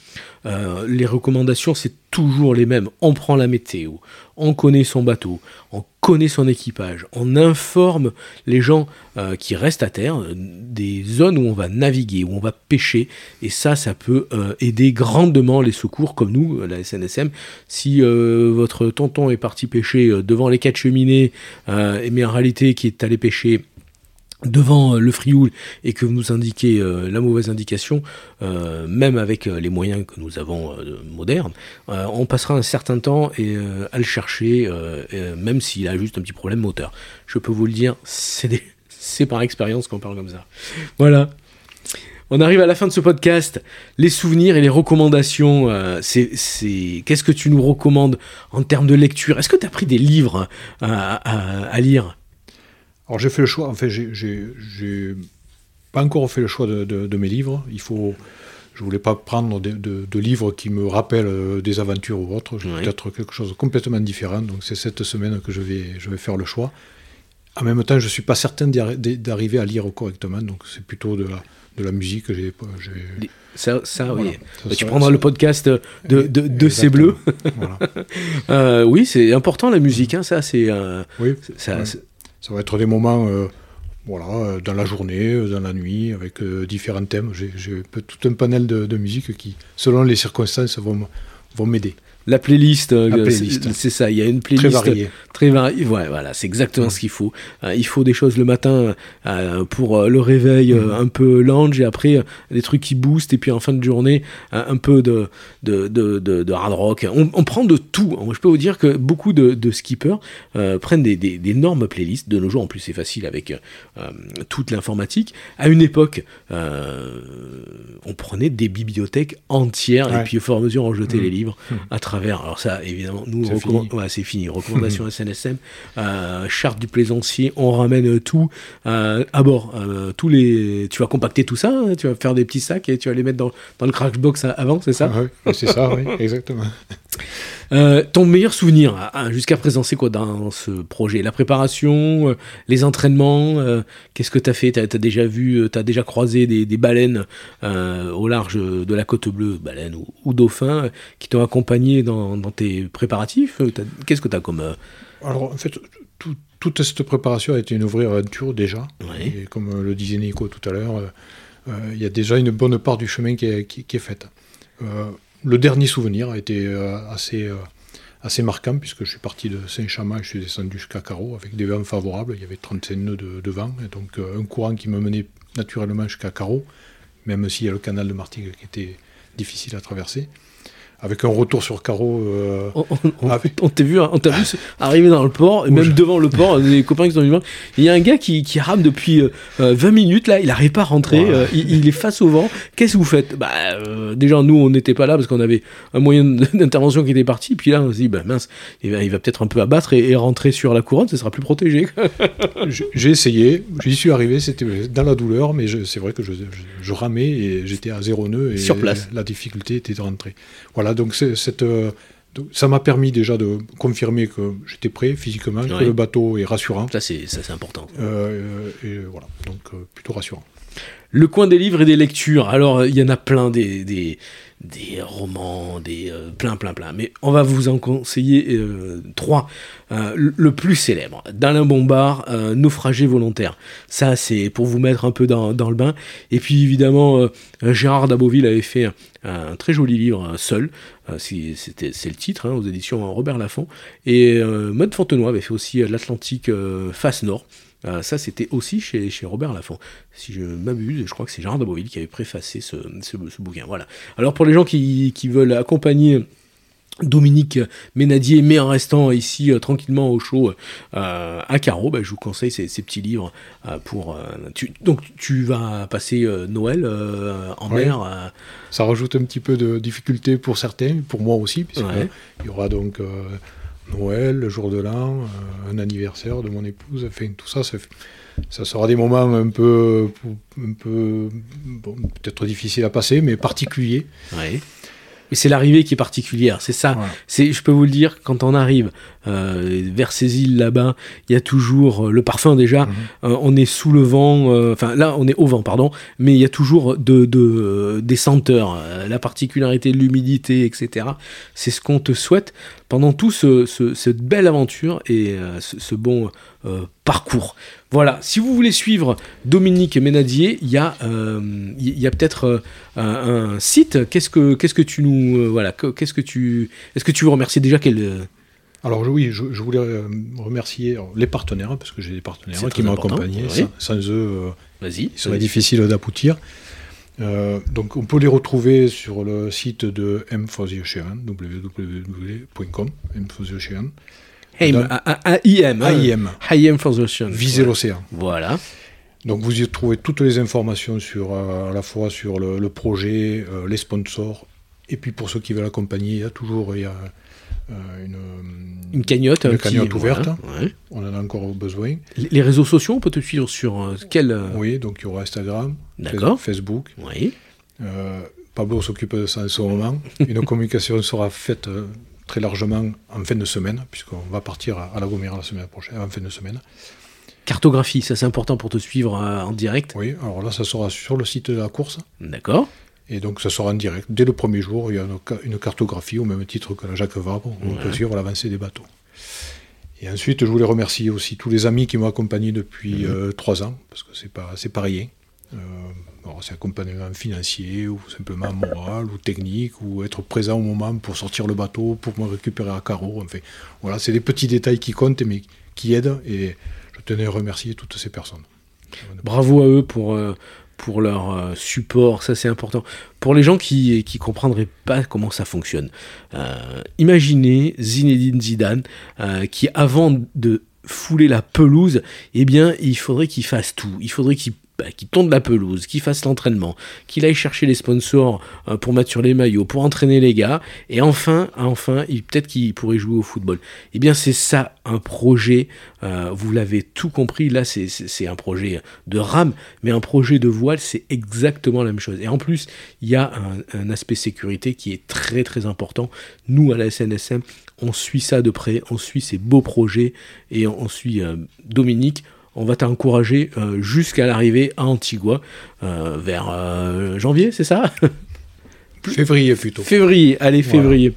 Euh, les recommandations, c'est toujours les mêmes. On prend la météo, on connaît son bateau, on connaît son équipage, on informe les gens euh, qui restent à terre des zones où on va naviguer, où on va pêcher, et ça, ça peut euh, aider grandement les secours comme nous, la SNSM. Si votre tonton est parti pêcher devant les quatre cheminées, mais en réalité qui est allé pêcher devant euh, le frioul et que vous nous indiquez euh, la mauvaise indication, euh, même avec les moyens que nous avons modernes, on passera un certain temps et, à le chercher, même s'il a juste un petit problème moteur. Je peux vous le dire, [laughs] c'est par expérience qu'on parle comme ça. Voilà. On arrive à la fin de ce podcast. Les souvenirs et les recommandations, c'est, qu'est-ce que tu nous recommandes en termes de lecture? Est-ce que tu as pris des livres à, lire? Alors j'ai fait le choix, en fait, j'ai, j'ai, pas encore fait le choix de, mes livres. Il faut, je voulais pas prendre de, livres qui me rappellent euh, des aventures ou autres. Je vais peut-être quelque chose de complètement différent. Donc c'est cette semaine que je vais, je vais faire le choix. En même temps, je suis pas certain d'arriver à lire correctement. Donc c'est plutôt de la de la musique. J'ai, ça, ça oui. tu prendras le podcast de, de, de ces bleus. [laughs] Euh, oui, c'est important la musique. Hein, ça, c'est. Euh, oui. Ça, ça, va être des moments. Euh, voilà, dans la journée, dans la nuit, avec différents thèmes. J'ai, tout un panel de, musique qui, selon les circonstances, vont m'aider. La playlist, euh, c'est ça. Il y a une playlist très variée. Très variée. Ouais, voilà, c'est exactement ce qu'il faut. Euh, il faut des choses le matin euh, pour le réveil mm. un peu lounge et après des trucs qui boostent et puis en fin de journée un peu de de, de, de, hard rock. On, prend de tout. Je peux vous dire que beaucoup de, skippers prennent des, des, énormes playlists. De nos jours, en plus, c'est facile avec toute l'informatique. À une époque, on prenait des bibliothèques entières et puis au fur et à mesure on jetait mm. les livres mm. à travers alors ça, évidemment, nous, c'est fini. [laughs] Recommandation SNSM, euh, charte du plaisancier, on ramène tout euh, à bord. Euh, tous les, tu vas compacter tout ça, hein, tu vas faire des petits sacs et tu vas les mettre dans, dans le crackbox avant, c'est ça? Ah C'est ça, oui, [laughs] exactement. Euh, ton meilleur souvenir hein, hein, jusqu'à présent, c'est quoi dans ce projet? La préparation, euh, les entraînements, euh, qu'est-ce que tu as fait? Tu as, déjà vu, tu as déjà croisé des, baleines au large de la côte bleue, baleines ou, dauphins, qui t'ont accompagné dans, tes préparatifs? Qu'est-ce que tu as comme... Alors, en fait, toute cette préparation a été une vraie aventure déjà. Et comme le disait Nico tout à l'heure, il y a déjà une bonne part du chemin qui est, qui est faite le dernier souvenir a été euh, assez, euh, assez marquant, puisque je suis parti de Saint-Chamas je suis descendu jusqu'à Carreau avec des vents favorables. Il y avait 35 nœuds de, vent, et donc euh, un courant qui me menait naturellement jusqu'à Carreau, même s'il y a le canal de Martigues qui était difficile à traverser avec un retour sur carreau. Euh, on, t'a vu, on t'a vu arriver dans le port, et même devant le port, des copains qui sont venus. Il y a un gars qui, qui rame depuis 20 euh, minutes, là, il n'arrive pas à rentrer, euh, il, est face au vent. Qu'est-ce que vous faites? Bah, Déjà, nous, on n'était pas là parce qu'on avait un moyen [laughs] d'intervention qui était parti, puis là, on se dit, bah, mince, il va, il va peut-être un peu abattre et, rentrer sur la couronne, ce sera plus protégé. [laughs] J'ai essayé, j'y suis arrivé, c'était dans la douleur, mais c'est vrai que je, je, ramais et j'étais à zéro nœud, et sur place. la difficulté était de rentrer. Voilà, donc cette, euh, ça m'a permis déjà de confirmer que j'étais prêt physiquement, que le bateau est rassurant. Ça, c'est important. Euh, et voilà, donc euh, plutôt rassurant. Le coin des livres et des lectures. Alors, il y en a plein des, romans, des plein, plein, plein. Mais on va vous en conseiller trois. le plus célèbre, d'Alain Bombard, Naufragé volontaire. Ça, c'est pour vous mettre un peu dans, le bain. Et puis, évidemment, Gérard Daboville avait fait un très joli livre, seul, euh, c'était, c'est le titre, hein, aux éditions Robert Laffont. Et euh, Mode Fontenoy avait fait aussi euh, l'Atlantique face nord. Ça, c'était aussi chez, chez Robert Laffont. Si je m'abuse, je crois que c'est Gérard de Beauville qui avait préfacé ce, ce, bouquin. Voilà. Alors, pour les gens qui, qui veulent accompagner Dominique Ménadier, mais en restant ici euh, tranquillement au chaud euh, à Carreau, bah, je vous conseille ces, petits livres euh, pour. donc tu vas passer Noël en mer. Ça rajoute un petit peu de difficulté pour certains, pour moi aussi, puisqu'il il y aura donc Noël, le jour de l'an, un anniversaire de mon épouse, enfin tout ça, ça, sera des moments un peu, un peu peut-être difficiles à passer, mais particuliers. Mais c'est l'arrivée qui est particulière, c'est ça. C'est, je peux vous le dire, quand on arrive euh, vers ces îles là-bas, il y a toujours euh, le parfum déjà. Mhm. Euh, on est sous le vent, enfin là on est au vent, pardon, mais il y a toujours de, de des senteurs, la particularité de l'humidité, etc. C'est ce qu'on te souhaite pendant tout ce, cette belle aventure et ce, bon parcours. Voilà, si vous voulez suivre Dominique Ménadier, il y a, il y a peut-être un, site. Qu'est-ce que, qu'est-ce que tu nous, voilà, qu'est-ce que tu, est-ce que tu veux remercier déjà? Quel alors oui, je, voulais euh, remercier les partenaires, parce que j'ai des partenaires qui m'ont accompagné. Sans, eux, euh, il serait difficile d'aboutir. Euh, donc on peut les retrouver sur le site de M for the Ocean, www.com, M for the Ocean. AIM, AIM, AIM. AIM for the Ocean. Viser l'océan. Voilà. Donc vous y trouvez toutes les informations sur, à la fois sur le, projet, les sponsors, et puis pour ceux qui veulent accompagner, il y a toujours il y a, une, une, cagnotte, une cagnotte ouverte. On en a encore besoin. Les réseaux sociaux, on peut te suivre sur quel Oui, donc il y aura Instagram, Facebook. Oui. Pablo s'occupe de ça en ce moment. [laughs] Une communication sera faite très largement en fin de semaine, puisqu'on va partir à La Gomera la semaine prochaine, en fin de semaine. Cartographie, ça c'est important pour te suivre euh, en direct Oui, alors là ça sera sur le site de la course. D'accord. Et donc ça sera en direct. Dès le premier jour, il y a une, cartographie au même titre que la Jacques Vabre, on peut suivre l'avancée des bateaux. Et ensuite, je voulais remercier aussi tous les amis qui m'ont accompagné depuis euh, trois ans, parce que c'est pas, c'est pas rien. Euh, c'est accompagnement financier ou simplement moral ou technique ou être présent au moment pour sortir le bateau, pour me récupérer à carreau. Enfin, voilà, c'est des petits détails qui comptent mais qui aident et je tenais à remercier toutes ces personnes. Bravo à eux pour, euh, pour leur euh, support, ça c'est important. Pour les gens qui ne comprendraient pas comment ça fonctionne, euh, imaginez Zinedine Zidane qui avant de fouler la pelouse, eh bien il faudrait qu'il fasse tout. Il faudrait qu'il bah, qui tourne la pelouse, qui fasse l'entraînement, qu'il aille chercher les sponsors euh, pour mettre sur les maillots, pour entraîner les gars, et enfin, enfin, peut-être qu'il pourrait jouer au football. Eh bien, c'est ça un projet. Euh, vous l'avez tout compris. Là, c'est un projet de rame, mais un projet de voile, c'est exactement la même chose. Et en plus, il y a un, aspect sécurité qui est très très important. Nous, à la SNSM, on suit ça de près, on suit ces beaux projets et on, suit euh, Dominique on va t'encourager euh, jusqu'à l'arrivée à Antigua euh, vers euh, janvier, c'est ça? Février plutôt. Février, allez, février.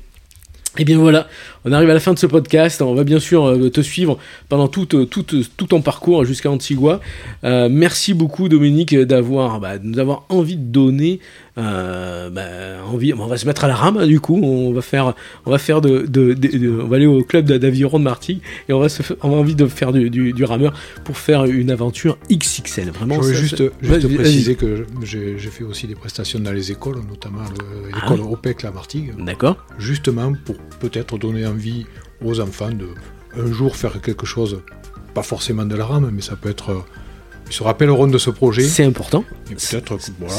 Et eh bien voilà, on arrive à la fin de ce podcast. On va bien sûr te suivre pendant tout, tout, tout ton parcours jusqu'à Antigua. merci beaucoup Dominique d'avoir bah, nous avoir envie de donner euh, bah, on va se mettre à la rame du coup, on va faire, on va faire de, on va aller au club d'aviron de Martigues et on va se, on a envie de faire du, rameur pour faire une aventure XXL. Vraiment. Je juste, juste préciser que j'ai fait aussi des prestations dans les écoles, notamment ah l'école OPEC à Martigues. D'accord. Justement pour peut-être donner envie aux enfants de un jour faire quelque chose, pas forcément de la rame, mais ça peut être ils se rappelleront de ce projet. C'est important. Et peut-être, voilà,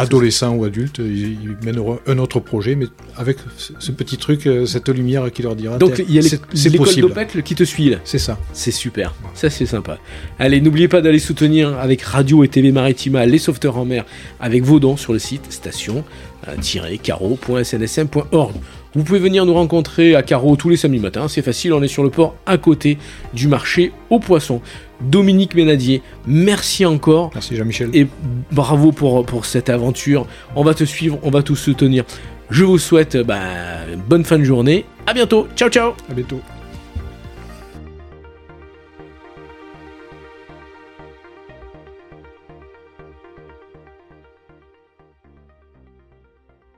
adolescents ou adultes, ils, mèneront un autre projet, mais avec ce petit truc, euh, cette lumière qui leur dira. Donc il y a l'école d'OPEC qui te suit là. C'est ça. C'est super. Ça c'est sympa. Allez, n'oubliez pas d'aller soutenir avec Radio et TV Maritima les sauveteurs en mer avec vos dons sur le site station-caro.snsm.org. Vous pouvez venir nous rencontrer à Carreau tous les samedis matins, c'est facile, on est sur le port à côté du marché aux poissons. Dominique Ménadier, merci encore. Merci Jean-Michel. Et bravo pour, pour cette aventure. On va te suivre, on va tous soutenir. Je vous souhaite bah, bonne fin de journée. À bientôt. Ciao ciao. À bientôt.